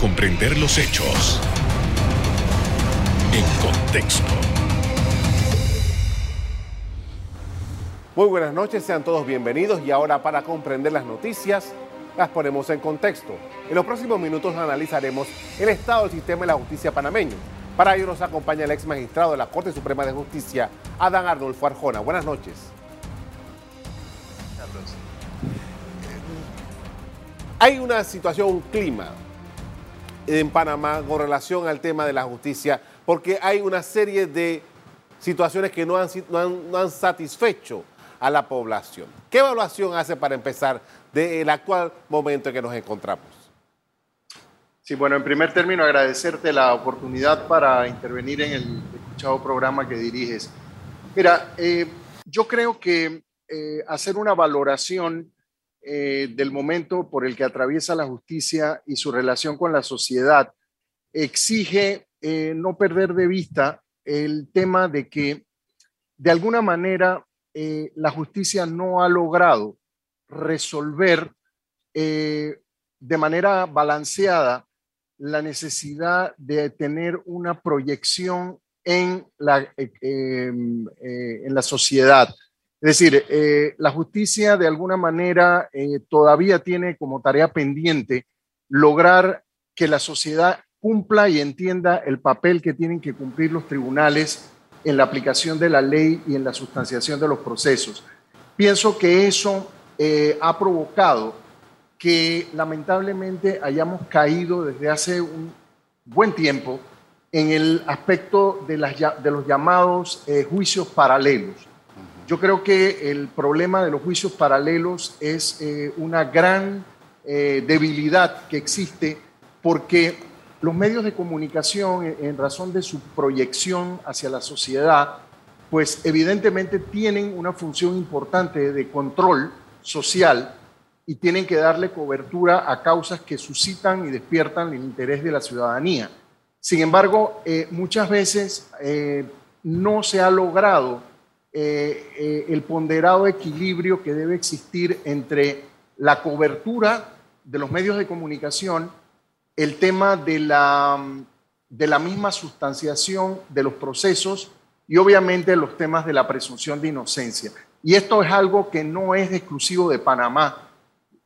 comprender los hechos en contexto. Muy buenas noches, sean todos bienvenidos y ahora para comprender las noticias las ponemos en contexto. En los próximos minutos analizaremos el estado del sistema de la justicia panameño. Para ello nos acompaña el ex magistrado de la Corte Suprema de Justicia, Adán Arnulfo Arjona. Buenas noches. Hay una situación, clima en Panamá con relación al tema de la justicia, porque hay una serie de situaciones que no han, no han, satisfecho a la población. ¿Qué evaluación hace para empezar del actual momento en que nos encontramos? Sí, bueno, en primer término agradecerte la oportunidad para intervenir en el escuchado programa que diriges. Mira, eh, yo creo que eh, hacer una valoración eh, del momento por el que atraviesa la justicia y su relación con la sociedad exige eh, no perder de vista el tema de que de alguna manera eh, la justicia no ha logrado resolver de manera balanceada la necesidad de tener una proyección en la, en la sociedad es decir, eh, la justicia de alguna manera eh, todavía tiene como tarea pendiente lograr que la sociedad cumpla y entienda el papel que tienen que cumplir los tribunales en la aplicación de la ley y en la sustanciación de los procesos. Pienso que eso eh, ha provocado que lamentablemente hayamos caído desde hace un buen tiempo en el aspecto de, de los llamados juicios paralelos. Yo creo que el problema de los juicios paralelos es eh, una gran eh, debilidad que existe porque los medios de comunicación, en razón de su proyección hacia la sociedad, pues evidentemente tienen una función importante de control social y tienen que darle cobertura a causas que suscitan y despiertan el interés de la ciudadanía. Sin embargo, eh, muchas veces no se ha logrado eh, eh, el ponderado equilibrio que debe existir entre la cobertura de los medios de comunicación, el tema de la, de la misma sustanciación de los procesos y obviamente los temas de la presunción de inocencia. Y esto es algo que no es exclusivo de Panamá.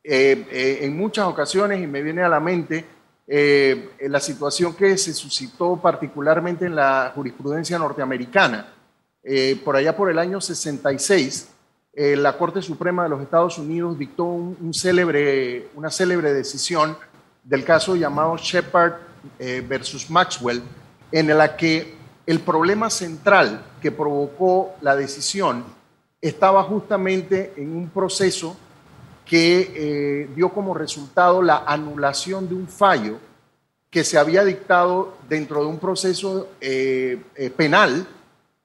Eh, en muchas ocasiones, y me viene a la mente, la situación que se suscitó particularmente en la jurisprudencia norteamericana, eh, por allá por el año 66, eh, la Corte Suprema de los Estados Unidos dictó un, célebre, una célebre decisión del caso llamado Shepard eh, versus Maxwell, en la que el problema central que provocó la decisión estaba justamente en un proceso que dio como resultado la anulación de un fallo que se había dictado dentro de un proceso penal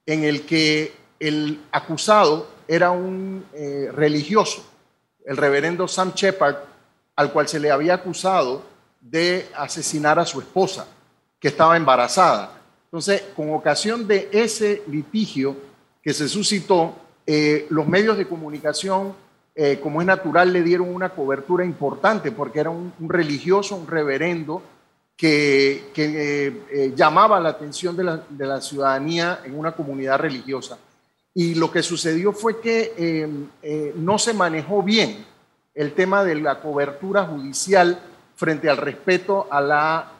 en el que el acusado era un eh, religioso, el reverendo Sam Shepard, al cual se le había acusado de asesinar a su esposa, que estaba embarazada. Entonces, con ocasión de ese litigio que se suscitó, eh, los medios de comunicación, eh, como es natural, le dieron una cobertura importante porque era un religioso, un reverendo, que, eh, eh, llamaba la atención de la, ciudadanía en una comunidad religiosa. Y lo que sucedió fue que em, eh, no se manejó bien el tema de la cobertura judicial frente al respeto a la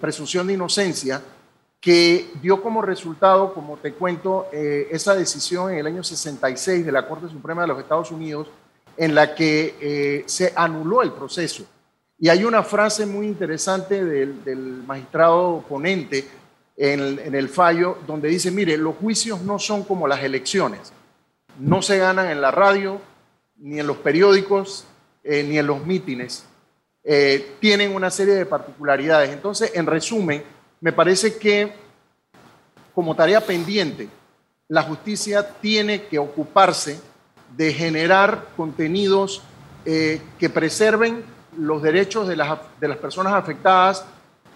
presunción de inocencia, que dio como resultado, como te cuento, esa decisión en el año 66 de la Corte Suprema de los Estados Unidos, en la que se anuló el proceso y hay una frase muy interesante del, magistrado ponente en el, fallo donde dice, mire, los juicios no son como las elecciones, no se ganan en la radio, ni en los periódicos, eh, ni en los mítines. Eh, tienen una serie de particularidades. Entonces, en resumen, me parece que como tarea pendiente, la justicia tiene que ocuparse de generar contenidos eh, que preserven los derechos de las, de las personas afectadas,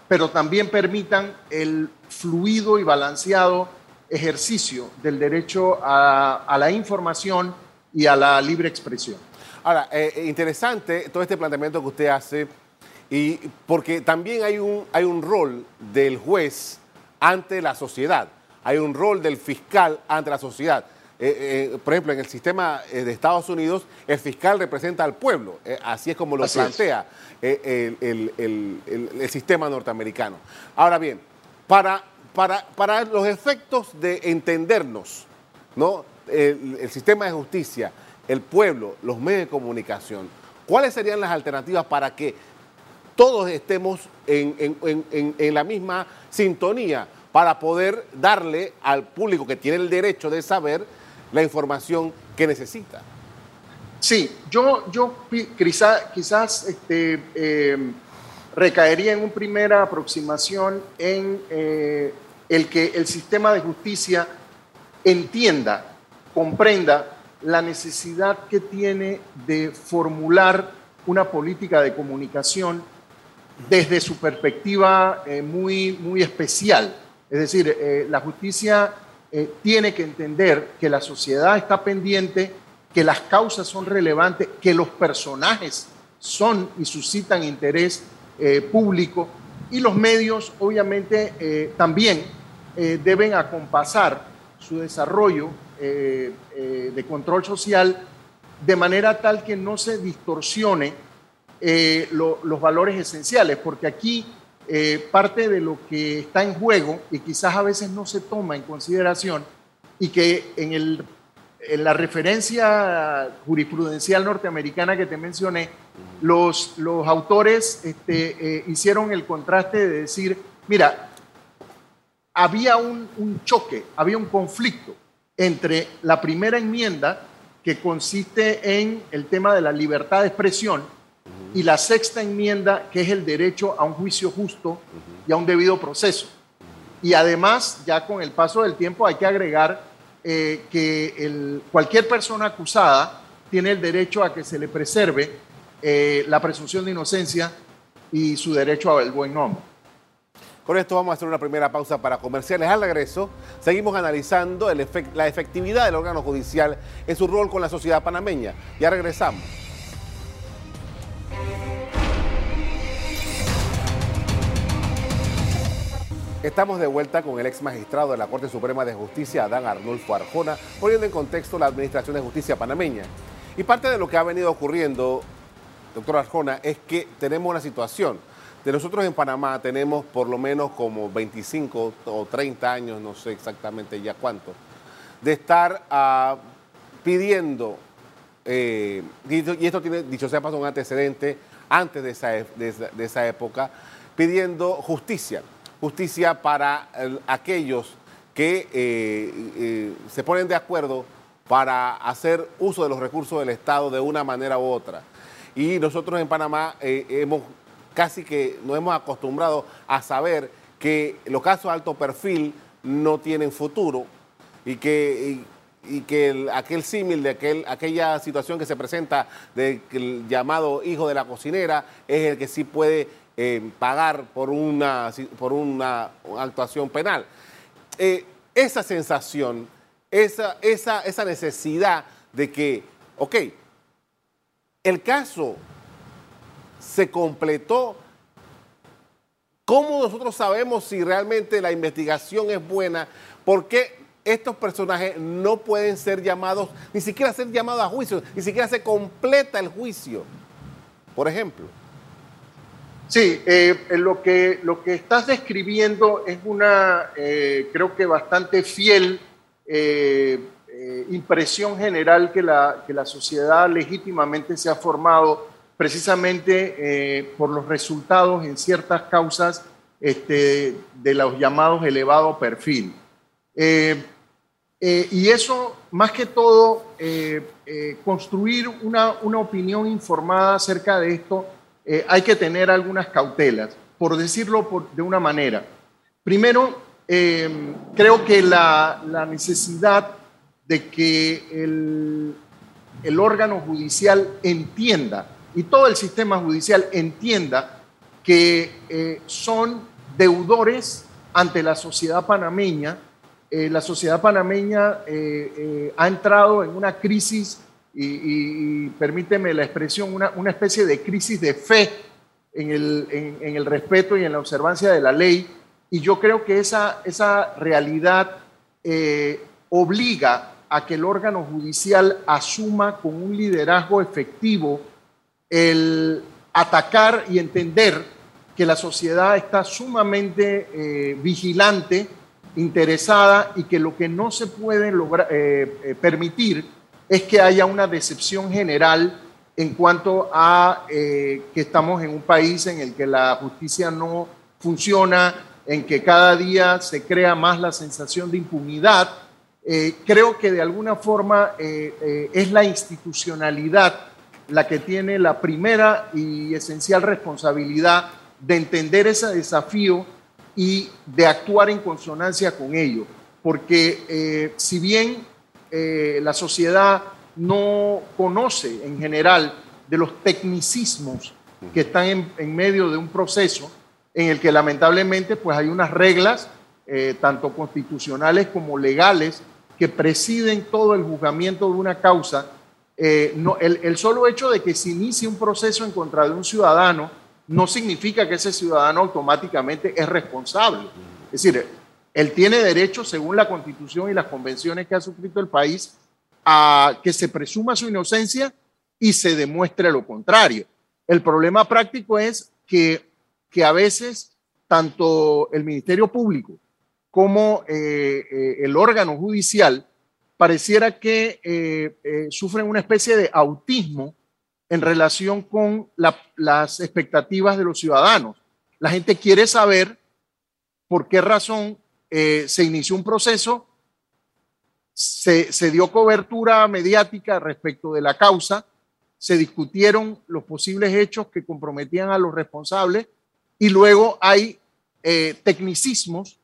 pero también permitan el fluido y balanceado ejercicio del derecho a, la información y a la libre expresión. Ahora, eh, eh, interesante todo este planteamiento que usted hace Y porque también hay un, hay un rol del juez ante la sociedad, hay un rol del fiscal ante la sociedad. Eh, eh, por ejemplo, en el sistema de Estados Unidos, el fiscal representa al pueblo, así es como lo plantea el, el, sistema norteamericano. Ahora bien, para, para, para los efectos de entendernos, ¿no? el sistema de justicia, el pueblo, los medios de comunicación, ¿cuáles serían las alternativas para que todos estemos en, la misma sintonía para poder darle al público que tiene el derecho de saber la información que necesita? Sí, yo, yo quizás este, em, recaería en una primera aproximación en eh, el que el sistema de justicia entienda, comprenda la necesidad que tiene de formular una política de comunicación desde su perspectiva eh, muy, muy especial. Es decir, eh, la justicia eh, tiene que entender que la sociedad está pendiente, que las causas son relevantes, que los personajes son y suscitan interés público y los medios obviamente también deben acompasar su desarrollo eh, eh, de control social de manera tal que no se distorsione eh, los valores esenciales, porque aquí parte de lo que está en juego y quizás a veces no se toma en consideración y que en, el, en la referencia jurisprudencial norteamericana que te mencioné, los, los autores este, hicieron el contraste de decir, mira, había un, un choque, había un conflicto entre la primera enmienda, que consiste en el tema de la libertad de expresión, y la sexta enmienda, que es el derecho a un juicio justo y a un debido proceso. Y además, ya con el paso del tiempo, hay que agregar eh, que cualquier persona acusada tiene el derecho a que se le preserve eh, la presunción de inocencia y su derecho al buen nombre. Con esto vamos a hacer una primera pausa para comerciales. Al regreso, seguimos analizando la efectividad del órgano judicial en su rol con la sociedad panameña. Ya regresamos. Estamos de vuelta con el ex magistrado de la Corte Suprema de Justicia, Adán Arnulfo Arjona, poniendo en contexto la Administración de Justicia panameña. Y parte de lo que ha venido ocurriendo, doctor Arjona, es que tenemos una situación de nosotros en Panamá tenemos por lo menos como 25 o 30 años, no sé exactamente ya cuánto, de estar ah, pidiendo, eh, y esto tiene, dicho sea pasó un antecedente antes de esa, de, esa, época, pidiendo justicia, justicia para aquellos que eh, eh, se ponen de acuerdo para hacer uso de los recursos del Estado de una manera u otra. Y nosotros en Panamá hemos casi que nos hemos acostumbrado a saber que los casos de alto perfil no tienen futuro y que, y, que aquel símil de aquel, aquella situación que se presenta del llamado hijo de la cocinera es el que sí puede pagar por una, por una, actuación penal. Eh, esa sensación, esa, esa, esa necesidad de que, ok, el caso se completó. ¿Cómo nosotros sabemos si realmente la investigación es buena? ¿Por qué estos personajes no pueden ser llamados, ni siquiera ser llamados a juicio, ni siquiera se completa el juicio? Por ejemplo. Sí, eh, lo, que, lo que estás describiendo es una, eh, creo que bastante fiel eh, impresión general que la, que la sociedad legítimamente se ha formado precisamente por los resultados en ciertas causas este, de los llamados elevado perfil. Y eso, más que todo, construir una, una, opinión informada acerca de esto, hay que tener algunas cautelas, por decirlo de una manera. Primero, creo que la, necesidad de que el, órgano judicial entienda y todo el sistema judicial entienda que eh, son deudores ante la sociedad panameña. Eh, la sociedad panameña eh, ha entrado en una crisis, y, permíteme la expresión, una, una, especie de crisis de fe en el, en, el, respeto y en la observancia de la ley. Y yo creo que esa, esa realidad eh, obliga a que el órgano judicial asuma con un liderazgo efectivo el atacar y entender que la sociedad está sumamente eh, vigilante, interesada y que lo que no se puede lograr, eh, permitir es que haya una decepción general en cuanto a que estamos en un país en el que la justicia no funciona, en que cada día se crea más la sensación de impunidad, eh, creo que de alguna forma eh, eh, es la institucionalidad la que tiene la primera y esencial responsabilidad de entender ese desafío y de actuar en consonancia con ello. Porque si bien la sociedad no conoce en general de los tecnicismos que están en, en medio de un proceso, en el que lamentablemente pues hay unas reglas, eh, tanto constitucionales como legales, que presiden todo el juzgamiento de una causa. Eh, no, el, el, solo hecho de que se inicie un proceso en contra de un ciudadano no significa que ese ciudadano automáticamente es responsable. Es decir, él tiene derecho, según la constitución y las convenciones que ha suscrito el país, a que se presuma su inocencia y se demuestre lo contrario. El problema práctico es que que a veces tanto el Ministerio Público como eh, eh, el órgano judicial pareciera que eh, sufren una especie de autismo en relación con las expectativas de los ciudadanos. La gente quiere saber por qué razón se inició un proceso, se, se dio cobertura mediática respecto de la causa, se discutieron los posibles hechos que comprometían a los responsables y luego hay eh, tecnicismos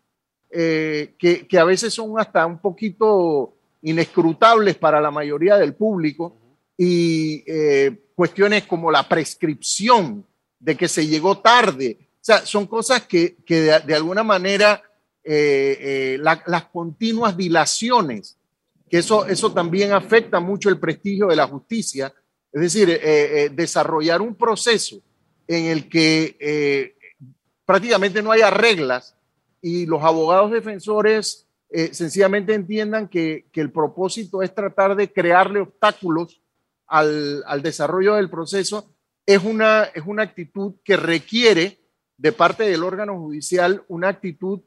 eh, que, que, a veces son hasta un poquito inescrutables para la mayoría del público y eh, cuestiones como la prescripción de que se llegó tarde. O sea, son cosas que, que de, alguna manera las continuas dilaciones, que eso, eso también afecta mucho el prestigio de la justicia. Es decir, desarrollar un proceso en el que prácticamente no haya reglas y los abogados defensores eh, sencillamente entiendan que, el propósito es tratar de crearle obstáculos al, desarrollo del proceso, es una, es una actitud que requiere de parte del órgano judicial una actitud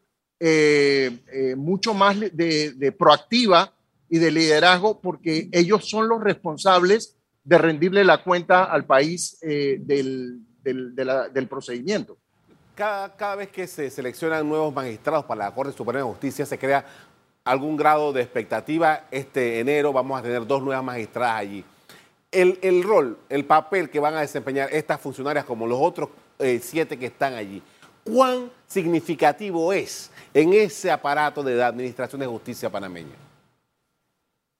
eh, eh, mucho más de, proactiva y de liderazgo, porque ellos son los responsables de rendirle la cuenta al país del, del procedimiento. Cada, vez que se seleccionan nuevos magistrados para la Corte Suprema de Justicia se crea algún grado de expectativa. Este enero vamos a tener dos nuevas magistradas allí. El, rol, el papel que van a desempeñar estas funcionarias como los otros eh, siete que están allí, ¿cuán significativo es en ese aparato de la Administración de Justicia panameña?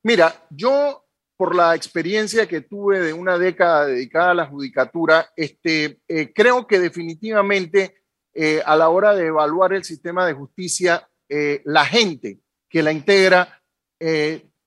Mira, yo por la experiencia que tuve de una década dedicada a la judicatura, este, eh, creo que definitivamente eh, a la hora de evaluar el sistema de justicia, eh, la gente que la integra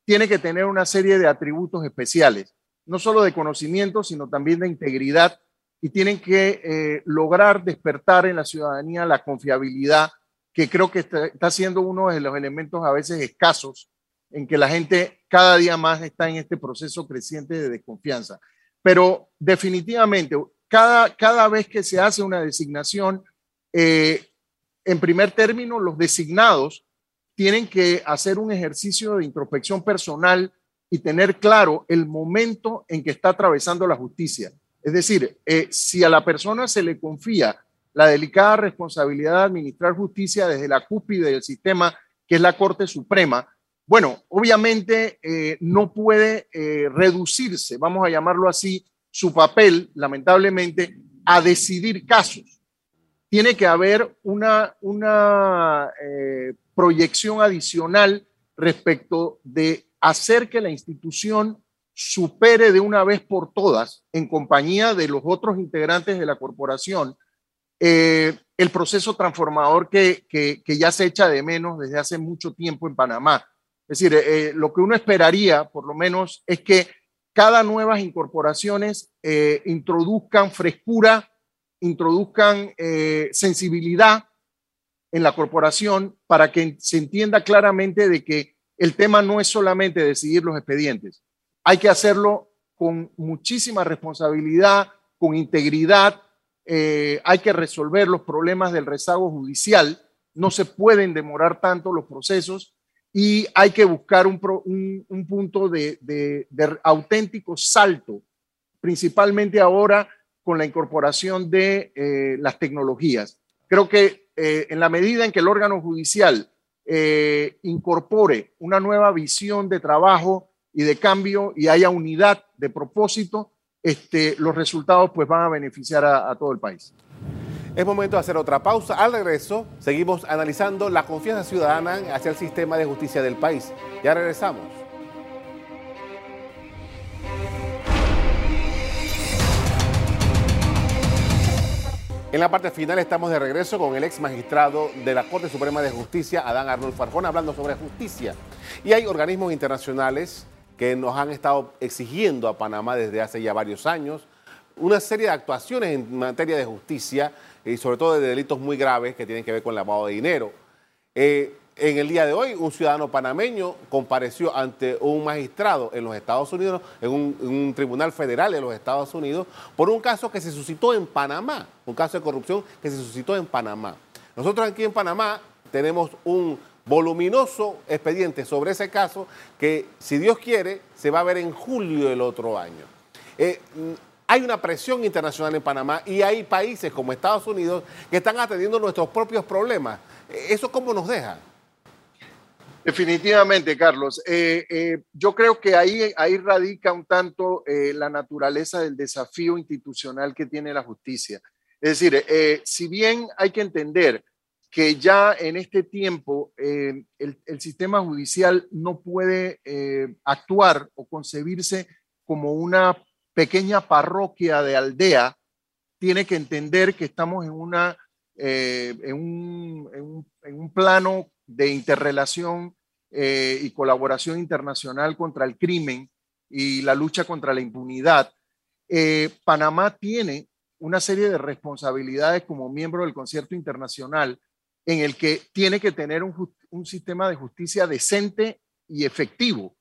tiene que tener una serie de atributos especiales, no solo de conocimiento, sino también de integridad, y tienen que lograr despertar en la ciudadanía la confiabilidad, que creo que está, está siendo uno de los elementos a veces escasos en que la gente cada día más está en este proceso creciente de desconfianza. Pero definitivamente, cada, cada vez que se hace una designación, eh, en primer término, los designados tienen que hacer un ejercicio de introspección personal y tener claro el momento en que está atravesando la justicia. Es decir, eh, si a la persona se le confía la delicada responsabilidad de administrar justicia desde la cúspide del sistema, que es la Corte Suprema, bueno, obviamente eh, no puede reducirse, vamos a llamarlo así, su papel, lamentablemente, a decidir casos. Tiene que haber una, eh, proyección adicional respecto de hacer que la institución supere de una vez por todas, en compañía de los otros integrantes de la corporación, eh, el proceso transformador que, que, ya se echa de menos desde hace mucho tiempo en Panamá. Es decir, eh, lo que uno esperaría, por lo menos, es que cada nuevas incorporaciones introduzcan frescura introduzcan sensibilidad en la corporación para que se entienda claramente de que el tema no es solamente decidir los expedientes, hay que hacerlo con muchísima responsabilidad, con integridad, eh, hay que resolver los problemas del rezago judicial, no se pueden demorar tanto los procesos y hay que buscar un, punto de, auténtico salto, principalmente ahora con la incorporación de eh, las tecnologías. Creo que eh, en la medida en que el órgano judicial incorpore una nueva visión de trabajo y de cambio y haya unidad de propósito, este, los resultados pues van a beneficiar a, todo el país. Es momento de hacer otra pausa. Al regreso, seguimos analizando la confianza ciudadana hacia el sistema de justicia del país. Ya regresamos. En la parte final estamos de regreso con el ex magistrado de la Corte Suprema de Justicia, Adán Arnold Farjón, hablando sobre justicia. Y hay organismos internacionales que nos han estado exigiendo a Panamá desde hace ya varios años una serie de actuaciones en materia de justicia y sobre todo de delitos muy graves que tienen que ver con el lavado de dinero. Eh, en el día de hoy, un ciudadano panameño compareció ante un magistrado en los Estados Unidos, en un, en un, tribunal federal de los Estados Unidos, por un caso que se suscitó en Panamá, un caso de corrupción que se suscitó en Panamá. Nosotros aquí en Panamá tenemos un voluminoso expediente sobre ese caso que, si Dios quiere, se va a ver en julio del otro año. Eh, hay una presión internacional en Panamá y hay países como Estados Unidos que están atendiendo nuestros propios problemas. Eh, ¿Eso cómo nos deja? Definitivamente, Carlos. Eh, yo creo que ahí, ahí radica un tanto la naturaleza del desafío institucional que tiene la justicia. Es decir, si bien hay que entender que ya en este tiempo eh, el, sistema judicial no puede eh, actuar o concebirse como una pequeña parroquia de aldea, tiene que entender que estamos en, una, eh, en, un, en, un, plano de interrelación y colaboración internacional contra el crimen y la lucha contra la impunidad. Panamá tiene una serie de responsabilidades como miembro del concierto internacional en el que tiene que tener un, sistema de justicia decente y efectivo.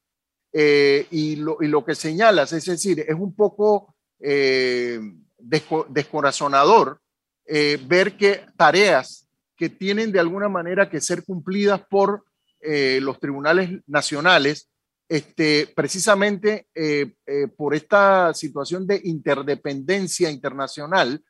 Eh, y, lo, que señalas, es decir, es un poco eh, descorazonador eh, ver que tareas que tienen de alguna manera que ser cumplidas por los tribunales nacionales, este, precisamente por esta situación de interdependencia internacional,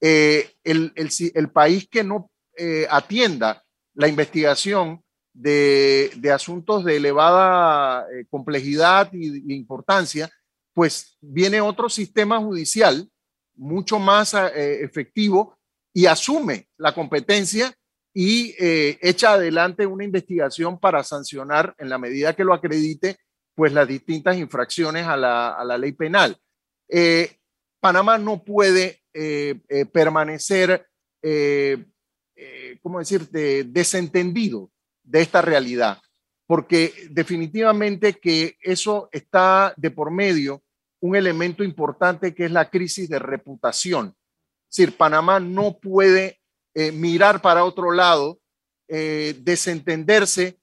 el, el, país que no eh, atienda la investigación de, asuntos de elevada eh, complejidad y, importancia, pues viene otro sistema judicial mucho más eh, efectivo y asume la competencia y echa adelante una investigación para sancionar en la medida que lo acredite, pues las distintas infracciones a la, ley penal. Panamá no puede permanecer ¿cómo decirte?, desentendido de esta realidad, porque definitivamente que eso está de por medio un elemento importante que es la crisis de reputación. Es decir, Panamá no puede eh, mirar para otro lado, eh, desentenderse.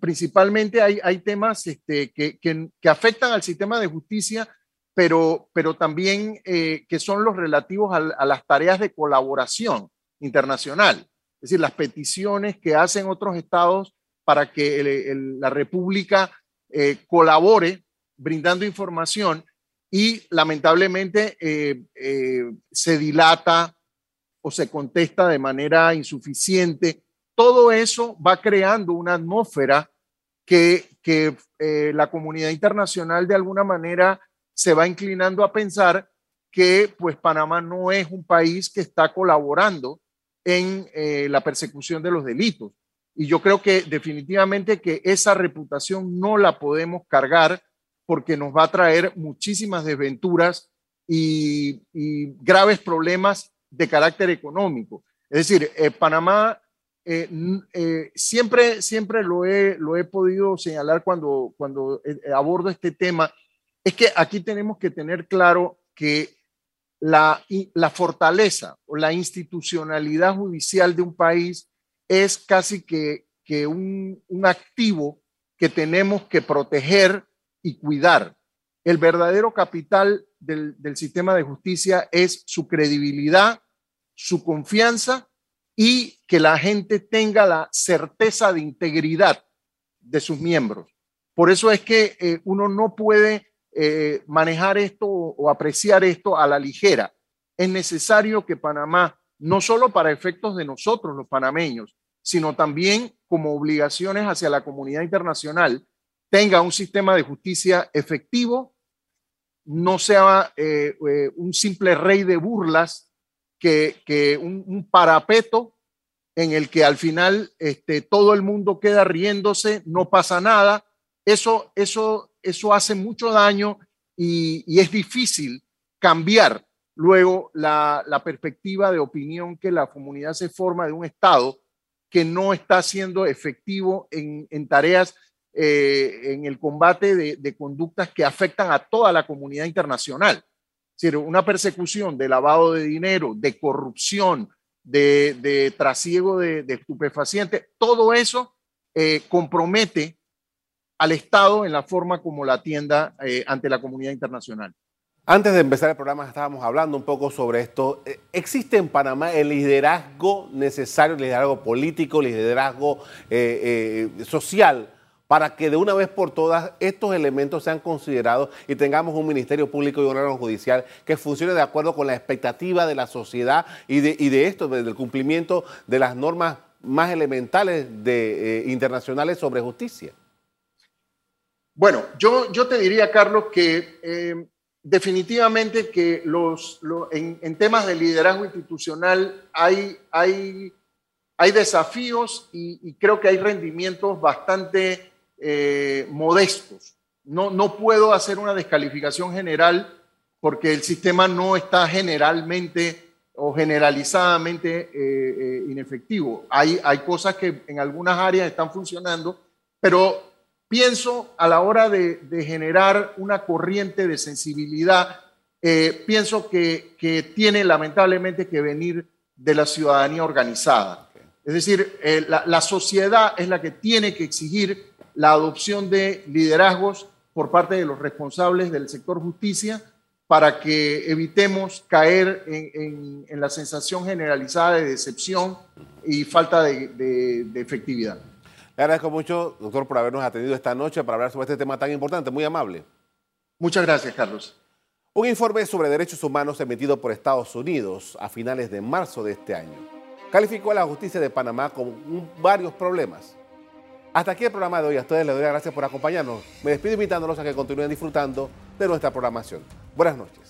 principalmente hay, hay temas este, que, que, afectan al sistema de justicia, pero, pero también que son los relativos a las tareas de colaboración internacional. Es decir, las peticiones que hacen otros estados para que la República eh, colabore brindando información y lamentablemente eh, eh, se dilata o se contesta de manera insuficiente. Todo eso va creando una atmósfera que, que la comunidad internacional de alguna manera se va inclinando a pensar que pues Panamá no es un país que está colaborando en eh, la persecución de los delitos. Y yo creo que definitivamente que esa reputación no la podemos cargar porque nos va a traer muchísimas desventuras y, graves problemas de carácter económico. Es decir, eh, Panamá eh, siempre, siempre lo he, lo he podido señalar cuando, cuando abordo este tema, es que aquí tenemos que tener claro que la, la fortaleza o la institucionalidad judicial de un país es casi que, que un, un activo que tenemos que proteger y cuidar. El verdadero capital del, del, sistema de justicia es su credibilidad, su confianza y que la gente tenga la certeza de integridad de sus miembros. Por eso es que eh, uno no puede eh, manejar esto o, apreciar esto a la ligera. Es necesario que Panamá, no solo para efectos de nosotros los panameños, sino también como obligaciones hacia la comunidad internacional, tenga un sistema de justicia efectivo, no sea eh, un simple rey de burlas, que, un, parapeto en el que al final este, todo el mundo queda riéndose, no pasa nada. Eso, eso eso hace mucho daño y, es difícil cambiar luego la, perspectiva de opinión que la comunidad se forma de un Estado que no está siendo efectivo en, tareas, eh, en el combate de, conductas que afectan a toda la comunidad internacional. Es decir, una persecución de lavado de dinero, de corrupción, de, trasiego de, estupefacientes, todo eso eh, compromete al Estado en la forma como la atienda eh, ante la comunidad internacional. Antes de empezar el programa estábamos hablando un poco sobre esto. Eh, ¿Existe en Panamá el liderazgo necesario, el liderazgo político, el liderazgo eh, social, para que de una vez por todas estos elementos sean considerados y tengamos un Ministerio Público y un órgano judicial que funcione de acuerdo con la expectativa de la sociedad y de, y de esto, del cumplimiento de las normas más elementales de, internacionales sobre justicia? Bueno, yo, yo te diría, Carlos, que eh, definitivamente que los, en, temas de liderazgo institucional hay, hay, hay desafíos y, creo que hay rendimientos bastante eh, modestos. No, no puedo hacer una descalificación general porque el sistema no está generalmente o generalizadamente eh, inefectivo. Hay, hay cosas que en algunas áreas están funcionando, pero Pienso a la hora de, generar una corriente de sensibilidad, eh, pienso que, tiene lamentablemente que venir de la ciudadanía organizada. Es decir, eh, la, sociedad es la que tiene que exigir la adopción de liderazgos por parte de los responsables del sector justicia para que evitemos caer en, la sensación generalizada de decepción y falta de efectividad. Le agradezco mucho, doctor, por habernos atendido esta noche para hablar sobre este tema tan importante, muy amable. Muchas gracias, Carlos. Un informe sobre derechos humanos emitido por Estados Unidos a finales de marzo de este año calificó a la justicia de Panamá con varios problemas. Hasta aquí el programa de hoy. A ustedes les doy las gracias por acompañarnos. Me despido invitándolos a que continúen disfrutando de nuestra programación. Buenas noches.